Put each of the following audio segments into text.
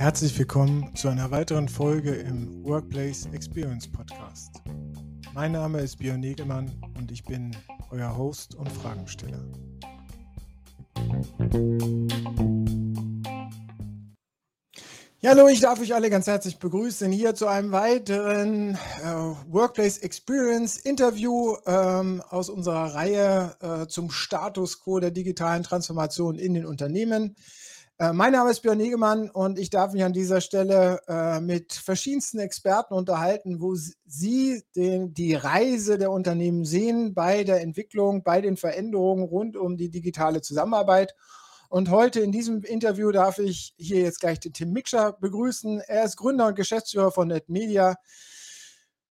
Herzlich willkommen zu einer weiteren Folge im Workplace Experience Podcast. Mein Name ist Björn Negelmann und ich bin euer Host und Fragensteller. Ja, hallo, ich darf euch alle ganz herzlich begrüßen hier zu einem weiteren äh, Workplace Experience Interview ähm, aus unserer Reihe äh, zum Status quo der digitalen Transformation in den Unternehmen. Äh, mein Name ist Björn Negemann und ich darf mich an dieser Stelle äh, mit verschiedensten Experten unterhalten, wo sie den, die Reise der Unternehmen sehen bei der Entwicklung, bei den Veränderungen rund um die digitale Zusammenarbeit. Und heute in diesem Interview darf ich hier jetzt gleich den Tim Mikscher begrüßen. Er ist Gründer und Geschäftsführer von NetMedia.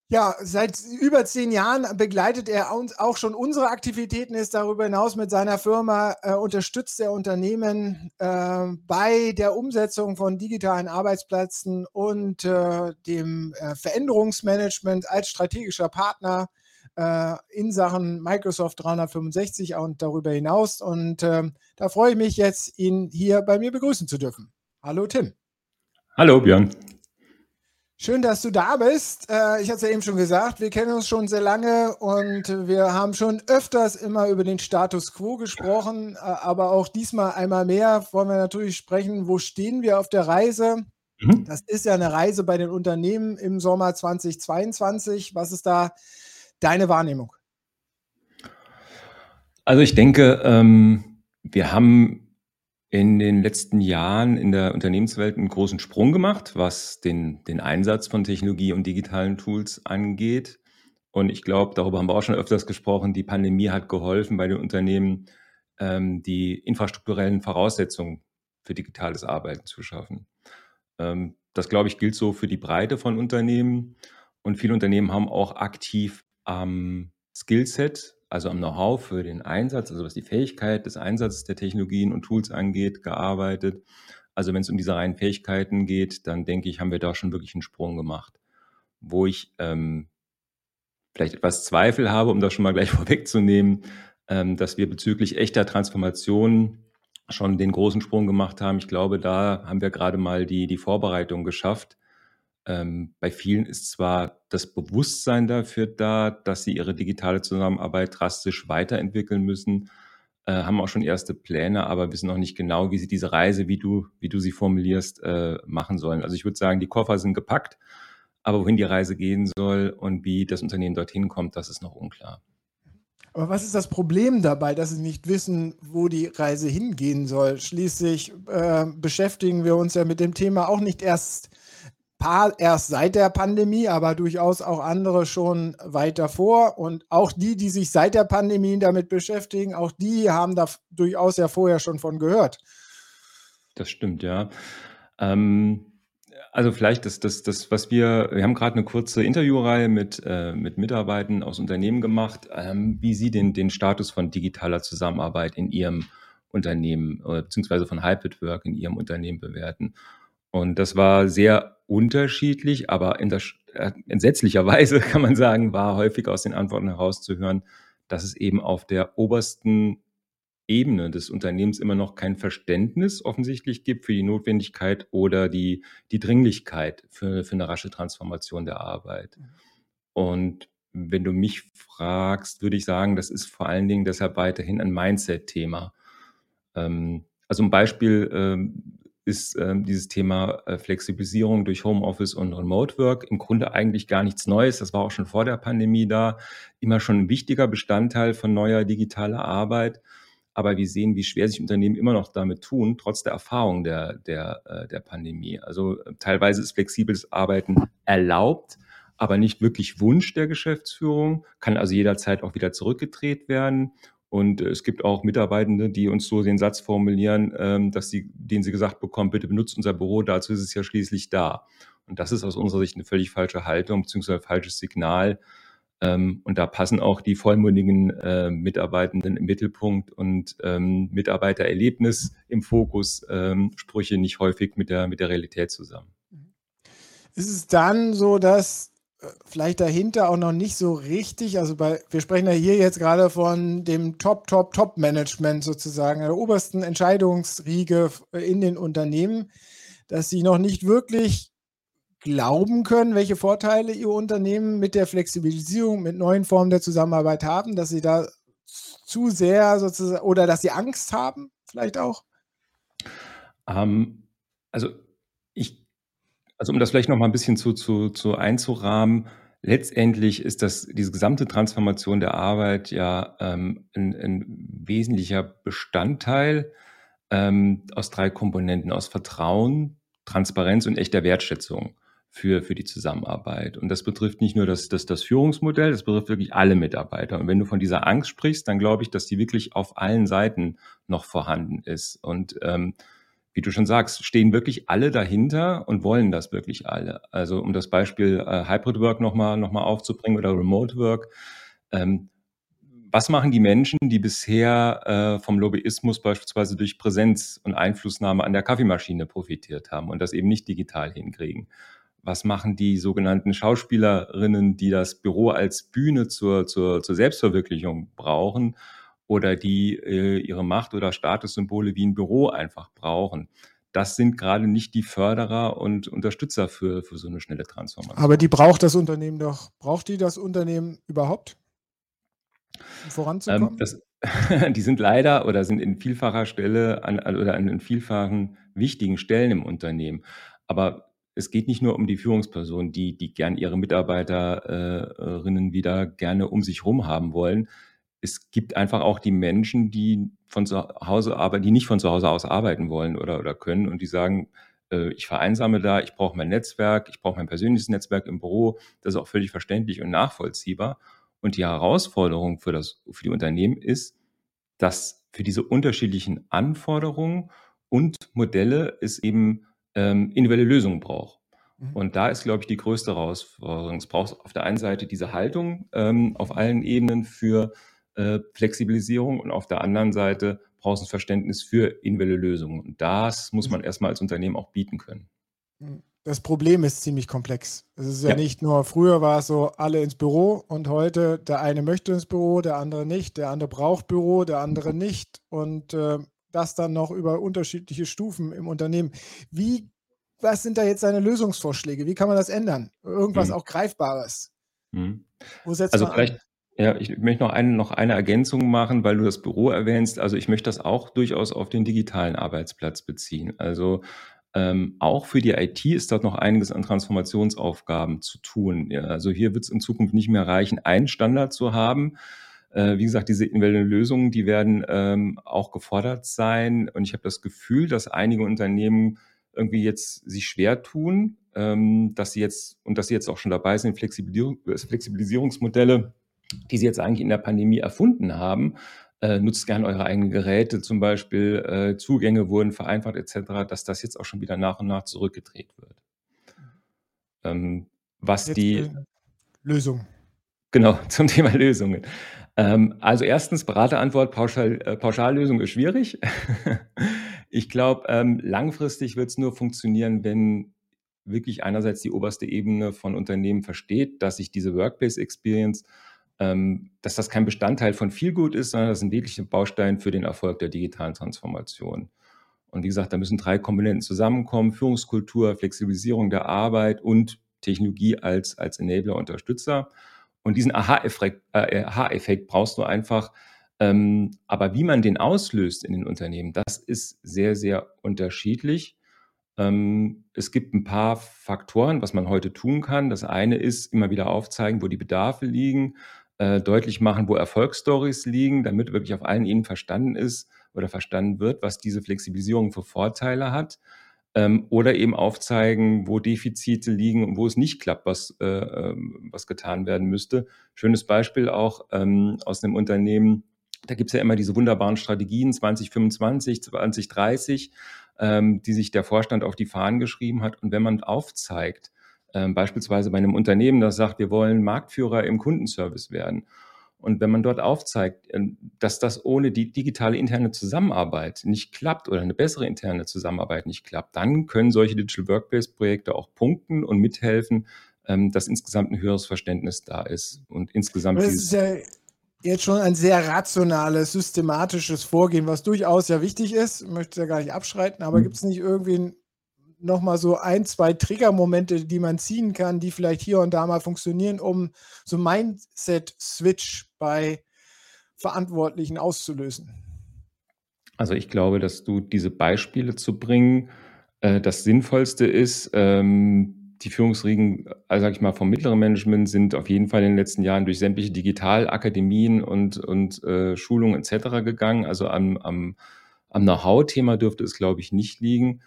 Ja, seit über zehn Jahren begleitet er uns auch schon unsere Aktivitäten, ist darüber hinaus mit seiner Firma, äh, unterstützt er Unternehmen äh, bei der Umsetzung von digitalen Arbeitsplätzen und äh, dem äh, Veränderungsmanagement als strategischer Partner äh, in Sachen Microsoft 365 und darüber hinaus. Und ähm, da freue ich mich jetzt, ihn hier bei mir begrüßen zu dürfen. Hallo Tim. Hallo Björn. Schön, dass du da bist. Äh, ich hatte es ja eben schon gesagt, wir kennen uns schon sehr lange und wir haben schon öfters immer über den Status quo gesprochen, äh, aber auch diesmal einmal mehr wollen wir natürlich sprechen, wo stehen wir auf der Reise? Mhm. Das ist ja eine Reise bei den Unternehmen im Sommer 2022. Was ist da deine Wahrnehmung? Also ich denke, ähm, wir haben in den letzten Jahren in der Unternehmenswelt einen großen Sprung gemacht, was den, den Einsatz von Technologie und digitalen Tools angeht. Und ich glaube, darüber haben wir auch schon öfters gesprochen, die Pandemie hat geholfen, bei den Unternehmen ähm, die infrastrukturellen Voraussetzungen für digitales Arbeiten zu schaffen. Ähm, das, glaube ich, gilt so für die Breite von Unternehmen. Und viele Unternehmen haben auch aktiv am Skillset also am Know-how für den Einsatz, also was die Fähigkeit des Einsatzes der Technologien und Tools angeht, gearbeitet. Also wenn es um diese reinen Fähigkeiten geht, dann denke ich, haben wir da schon wirklich einen Sprung gemacht. Wo ich ähm, vielleicht etwas Zweifel habe, um das schon mal gleich vorwegzunehmen, ähm, dass wir bezüglich echter Transformation schon den großen Sprung gemacht haben. Ich glaube, da haben wir gerade mal die, die Vorbereitung geschafft ähm, bei vielen ist zwar das Bewusstsein dafür da, dass sie ihre digitale Zusammenarbeit drastisch weiterentwickeln müssen, äh, haben auch schon erste Pläne, aber wissen noch nicht genau, wie sie diese Reise, wie du, wie du sie formulierst, äh, machen sollen. Also ich würde sagen, die Koffer sind gepackt, aber wohin die Reise gehen soll und wie das Unternehmen dorthin kommt, das ist noch unklar. Aber was ist das Problem dabei, dass sie nicht wissen, wo die Reise hingehen soll? Schließlich äh, beschäftigen wir uns ja mit dem Thema auch nicht erst paar erst seit der Pandemie, aber durchaus auch andere schon weit davor. Und auch die, die sich seit der Pandemie damit beschäftigen, auch die haben da durchaus ja vorher schon von gehört. Das stimmt, ja. Ähm, also vielleicht das, das, das, was wir, wir haben gerade eine kurze Interviewreihe mit, äh, mit Mitarbeitern aus Unternehmen gemacht, ähm, wie sie den, den Status von digitaler Zusammenarbeit in ihrem Unternehmen, äh, beziehungsweise von Hybrid Work in ihrem Unternehmen bewerten. Und das war sehr unterschiedlich, aber in der, äh, entsetzlicherweise kann man sagen, war häufig aus den Antworten herauszuhören, dass es eben auf der obersten Ebene des Unternehmens immer noch kein Verständnis offensichtlich gibt für die Notwendigkeit oder die, die Dringlichkeit für, für eine rasche Transformation der Arbeit. Und wenn du mich fragst, würde ich sagen, das ist vor allen Dingen deshalb weiterhin ein Mindset-Thema. Ähm, also ein Beispiel ähm, ist ähm, dieses Thema äh, Flexibilisierung durch Homeoffice und Remote Work im Grunde eigentlich gar nichts Neues. Das war auch schon vor der Pandemie da, immer schon ein wichtiger Bestandteil von neuer digitaler Arbeit. Aber wir sehen, wie schwer sich Unternehmen immer noch damit tun, trotz der Erfahrung der, der, äh, der Pandemie. Also äh, teilweise ist flexibles Arbeiten erlaubt, aber nicht wirklich Wunsch der Geschäftsführung, kann also jederzeit auch wieder zurückgedreht werden. Und äh, es gibt auch Mitarbeitende, die uns so den Satz formulieren, ähm, dass sie, den sie gesagt bekommen, bitte benutzt unser Büro, dazu ist es ja schließlich da. Und das ist aus unserer Sicht eine völlig falsche Haltung bzw. falsches Signal. Ähm, und da passen auch die vollmundigen äh, Mitarbeitenden im Mittelpunkt und ähm, Mitarbeitererlebnis im Fokus, Sprüche nicht häufig mit der, mit der Realität zusammen. Ist es dann so, dass vielleicht dahinter auch noch nicht so richtig, also bei, wir sprechen ja hier jetzt gerade von dem Top, Top, Top-Management sozusagen, der obersten Entscheidungsriege in den Unternehmen, dass sie noch nicht wirklich glauben können, welche Vorteile ihr Unternehmen mit der Flexibilisierung, mit neuen Formen der Zusammenarbeit haben, dass sie da zu sehr sozusagen oder dass sie Angst haben, vielleicht auch? Ähm, also ich, also um das vielleicht noch mal ein bisschen zu, zu, zu einzurahmen, letztendlich ist das diese gesamte Transformation der Arbeit ja ähm, ein, ein wesentlicher Bestandteil ähm, aus drei Komponenten, aus Vertrauen, Transparenz und echter Wertschätzung für, für die Zusammenarbeit. Und das betrifft nicht nur das, das, das Führungsmodell, das betrifft wirklich alle Mitarbeiter. Und wenn du von dieser Angst sprichst, dann glaube ich, dass die wirklich auf allen Seiten noch vorhanden ist. Und ähm, wie du schon sagst, stehen wirklich alle dahinter und wollen das wirklich alle. Also um das Beispiel äh, Hybrid Work nochmal noch mal aufzubringen oder Remote Work. Ähm, was machen die Menschen, die bisher äh, vom Lobbyismus beispielsweise durch Präsenz und Einflussnahme an der Kaffeemaschine profitiert haben und das eben nicht digital hinkriegen? was machen die sogenannten Schauspielerinnen, die das Büro als Bühne zur, zur, zur Selbstverwirklichung brauchen oder die äh, ihre Macht- oder Statussymbole wie ein Büro einfach brauchen. Das sind gerade nicht die Förderer und Unterstützer für, für so eine schnelle Transformation. Aber die braucht das Unternehmen doch. Braucht die das Unternehmen überhaupt? Um voranzukommen? Ähm, das, die sind leider oder sind in vielfacher Stelle an, oder an vielfachen wichtigen Stellen im Unternehmen. Aber es geht nicht nur um die Führungsperson, die, die gern ihre Mitarbeiterinnen wieder gerne um sich herum haben wollen. Es gibt einfach auch die Menschen, die von zu Hause arbeiten, die nicht von zu Hause aus arbeiten wollen oder, oder können und die sagen, äh, ich vereinsame da, ich brauche mein Netzwerk, ich brauche mein persönliches Netzwerk im Büro. Das ist auch völlig verständlich und nachvollziehbar. Und die Herausforderung für, das, für die Unternehmen ist, dass für diese unterschiedlichen Anforderungen und Modelle es eben ähm, individuelle Lösungen braucht. Mhm. Und da ist, glaube ich, die größte Herausforderung. Es braucht auf der einen Seite diese Haltung ähm, auf allen Ebenen für äh, Flexibilisierung und auf der anderen Seite braucht es ein Verständnis für individuelle Lösungen. Und das muss man mhm. erstmal als Unternehmen auch bieten können. Mhm. Das Problem ist ziemlich komplex. Es ist ja, ja, nicht nur, früher war es so, alle ins Büro und heute der eine möchte ins Büro, der andere nicht, der andere braucht Büro, der andere nicht. Und äh, das dann noch über unterschiedliche Stufen im Unternehmen. Wie, was sind da jetzt deine Lösungsvorschläge? Wie kann man das ändern? Irgendwas mhm. auch Greifbares. Mhm. Wo setzt also man vielleicht, an? Ja, ich möchte noch eine, noch eine Ergänzung machen, weil du das Büro erwähnst. Also ich möchte das auch durchaus auf den digitalen Arbeitsplatz beziehen. Also ähm, auch für die IT ist dort noch einiges an Transformationsaufgaben zu tun. Ja, also hier wird es in Zukunft nicht mehr reichen, einen Standard zu haben, äh, wie gesagt, diese individuellen Lösungen, die werden ähm, auch gefordert sein. Und ich habe das Gefühl, dass einige Unternehmen irgendwie jetzt sich schwer tun, ähm, dass sie jetzt und dass sie jetzt auch schon dabei sind, Flexibilisierung, Flexibilisierungsmodelle, die sie jetzt eigentlich in der Pandemie erfunden haben, äh, nutzt gerne eure eigenen Geräte, zum Beispiel äh, Zugänge wurden vereinfacht etc., dass das jetzt auch schon wieder nach und nach zurückgedreht wird. Ähm, was jetzt die Lösung. Genau, zum Thema Lösungen. Ähm, also erstens, Beraterantwort, Pauschal, äh, Pauschallösung ist schwierig. ich glaube, ähm, langfristig wird es nur funktionieren, wenn wirklich einerseits die oberste Ebene von Unternehmen versteht, dass sich diese Workplace Experience, dass das kein Bestandteil von viel gut ist, sondern das ist ein wirklicher Baustein für den Erfolg der digitalen Transformation. Und wie gesagt, da müssen drei Komponenten zusammenkommen: Führungskultur, Flexibilisierung der Arbeit und Technologie als, als Enabler, Unterstützer. Und diesen Aha-Effekt äh, Aha brauchst du einfach. Ähm, aber wie man den auslöst in den Unternehmen, das ist sehr, sehr unterschiedlich. Ähm, es gibt ein paar Faktoren, was man heute tun kann. Das eine ist immer wieder aufzeigen, wo die Bedarfe liegen, äh, deutlich machen, wo Erfolgsstories liegen, damit wirklich auf allen Ebenen verstanden ist oder verstanden wird, was diese Flexibilisierung für Vorteile hat ähm, oder eben aufzeigen, wo Defizite liegen und wo es nicht klappt, was, äh, ähm, was getan werden müsste. Schönes Beispiel auch ähm, aus einem Unternehmen, da gibt es ja immer diese wunderbaren Strategien 2025, 2030, ähm, die sich der Vorstand auf die Fahnen geschrieben hat. Und wenn man aufzeigt, ähm, beispielsweise bei einem Unternehmen, das sagt, wir wollen Marktführer im Kundenservice werden und wenn man dort aufzeigt, ähm, dass das ohne die digitale interne Zusammenarbeit nicht klappt oder eine bessere interne Zusammenarbeit nicht klappt, dann können solche Digital Workplace-Projekte auch punkten und mithelfen, ähm, dass insgesamt ein höheres Verständnis da ist. Und insgesamt. Das ist ja jetzt schon ein sehr rationales, systematisches Vorgehen, was durchaus ja wichtig ist. Ich möchte ja gar nicht abschreiten, aber mhm. gibt es nicht irgendwie ein nochmal so ein, zwei Triggermomente, die man ziehen kann, die vielleicht hier und da mal funktionieren, um so Mindset-Switch bei Verantwortlichen auszulösen? Also ich glaube, dass du diese Beispiele zu bringen, äh, das Sinnvollste ist. Ähm, die Führungsriegen, also sage ich mal, vom mittleren Management sind auf jeden Fall in den letzten Jahren durch sämtliche Digitalakademien und, und äh, Schulungen etc. gegangen. Also am, am, am Know-how-Thema dürfte es, glaube ich, nicht liegen.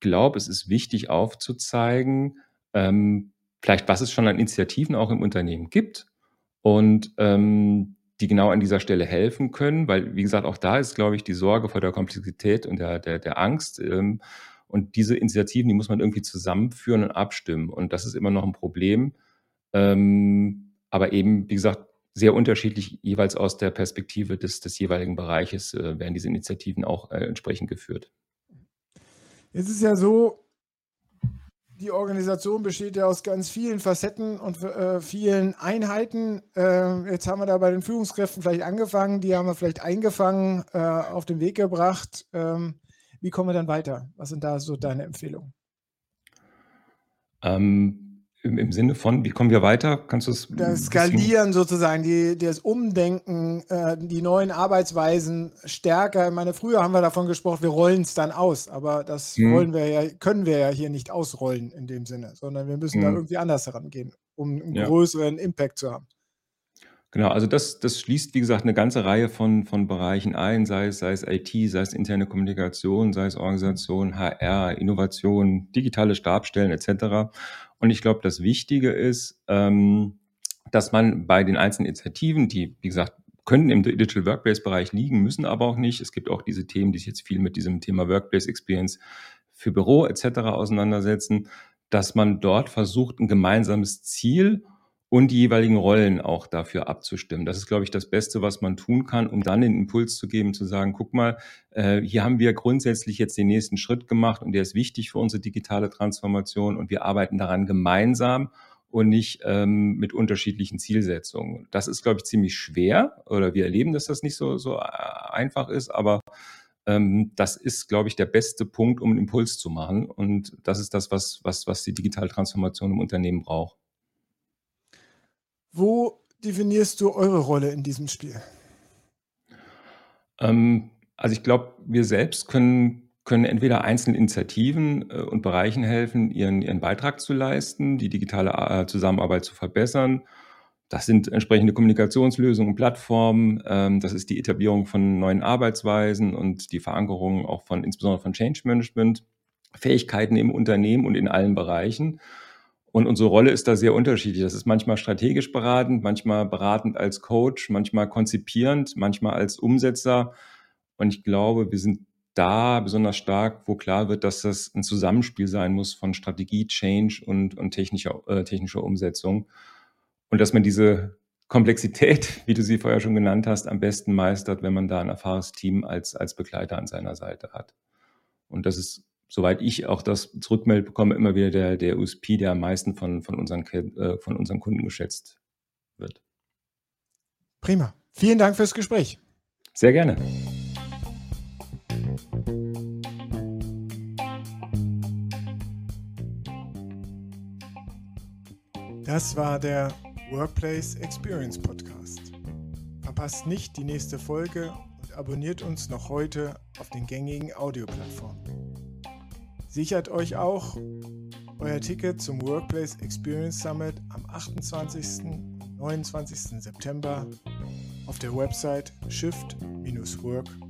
Glaube, es ist wichtig aufzuzeigen, ähm, vielleicht was es schon an Initiativen auch im Unternehmen gibt und ähm, die genau an dieser Stelle helfen können, weil, wie gesagt, auch da ist, glaube ich, die Sorge vor der Komplexität und der, der, der Angst. Ähm, und diese Initiativen, die muss man irgendwie zusammenführen und abstimmen. Und das ist immer noch ein Problem. Ähm, aber eben, wie gesagt, sehr unterschiedlich jeweils aus der Perspektive des, des jeweiligen Bereiches äh, werden diese Initiativen auch äh, entsprechend geführt. Jetzt ist ja so, die Organisation besteht ja aus ganz vielen Facetten und äh, vielen Einheiten. Äh, jetzt haben wir da bei den Führungskräften vielleicht angefangen, die haben wir vielleicht eingefangen, äh, auf den Weg gebracht. Ähm, wie kommen wir dann weiter? Was sind da so deine Empfehlungen? Ähm, im, im, Sinne von, wie kommen wir weiter? Kannst du es? Das Skalieren sozusagen, die, das Umdenken, äh, die neuen Arbeitsweisen stärker. Ich meine, früher haben wir davon gesprochen, wir rollen es dann aus, aber das mhm. wollen wir ja, können wir ja hier nicht ausrollen in dem Sinne, sondern wir müssen mhm. da irgendwie anders herangehen, um einen ja. größeren Impact zu haben. Genau, also das, das schließt, wie gesagt, eine ganze Reihe von, von Bereichen ein, sei es, sei es IT, sei es interne Kommunikation, sei es Organisation, HR, Innovation, digitale Stabstellen etc. Und ich glaube, das Wichtige ist, ähm, dass man bei den einzelnen Initiativen, die, wie gesagt, können im Digital Workplace-Bereich liegen, müssen aber auch nicht. Es gibt auch diese Themen, die sich jetzt viel mit diesem Thema Workplace Experience für Büro etc. auseinandersetzen, dass man dort versucht, ein gemeinsames Ziel und die jeweiligen Rollen auch dafür abzustimmen. Das ist, glaube ich, das Beste, was man tun kann, um dann den Impuls zu geben, zu sagen, guck mal, äh, hier haben wir grundsätzlich jetzt den nächsten Schritt gemacht und der ist wichtig für unsere digitale Transformation und wir arbeiten daran gemeinsam und nicht ähm, mit unterschiedlichen Zielsetzungen. Das ist, glaube ich, ziemlich schwer oder wir erleben, dass das nicht so, so äh, einfach ist, aber ähm, das ist, glaube ich, der beste Punkt, um einen Impuls zu machen und das ist das, was, was, was die digitale Transformation im Unternehmen braucht. Wo definierst du eure Rolle in diesem Spiel? Ähm, also ich glaube, wir selbst können, können entweder einzelnen Initiativen äh, und Bereichen helfen, ihren, ihren Beitrag zu leisten, die digitale äh, Zusammenarbeit zu verbessern. Das sind entsprechende Kommunikationslösungen und Plattformen. Ähm, das ist die Etablierung von neuen Arbeitsweisen und die Verankerung auch von insbesondere von Change Management, Fähigkeiten im Unternehmen und in allen Bereichen. Und unsere Rolle ist da sehr unterschiedlich. Das ist manchmal strategisch beratend, manchmal beratend als Coach, manchmal konzipierend, manchmal als Umsetzer. Und ich glaube, wir sind da besonders stark, wo klar wird, dass das ein Zusammenspiel sein muss von Strategie, Change und, und technischer, äh, technischer Umsetzung. Und dass man diese Komplexität, wie du sie vorher schon genannt hast, am besten meistert, wenn man da ein erfahrenes Team als, als Begleiter an seiner Seite hat. Und das ist soweit ich auch das zurückmelde, bekomme, immer wieder der, der USP, der am meisten von, von, unseren, äh, von unseren Kunden geschätzt wird. Prima. Vielen Dank fürs Gespräch. Sehr gerne. Das war der Workplace Experience Podcast. Verpasst nicht die nächste Folge und abonniert uns noch heute auf den gängigen Audioplattformen. Sichert euch auch euer Ticket zum Workplace Experience Summit am 28. und 29. September auf der Website shift-work.de.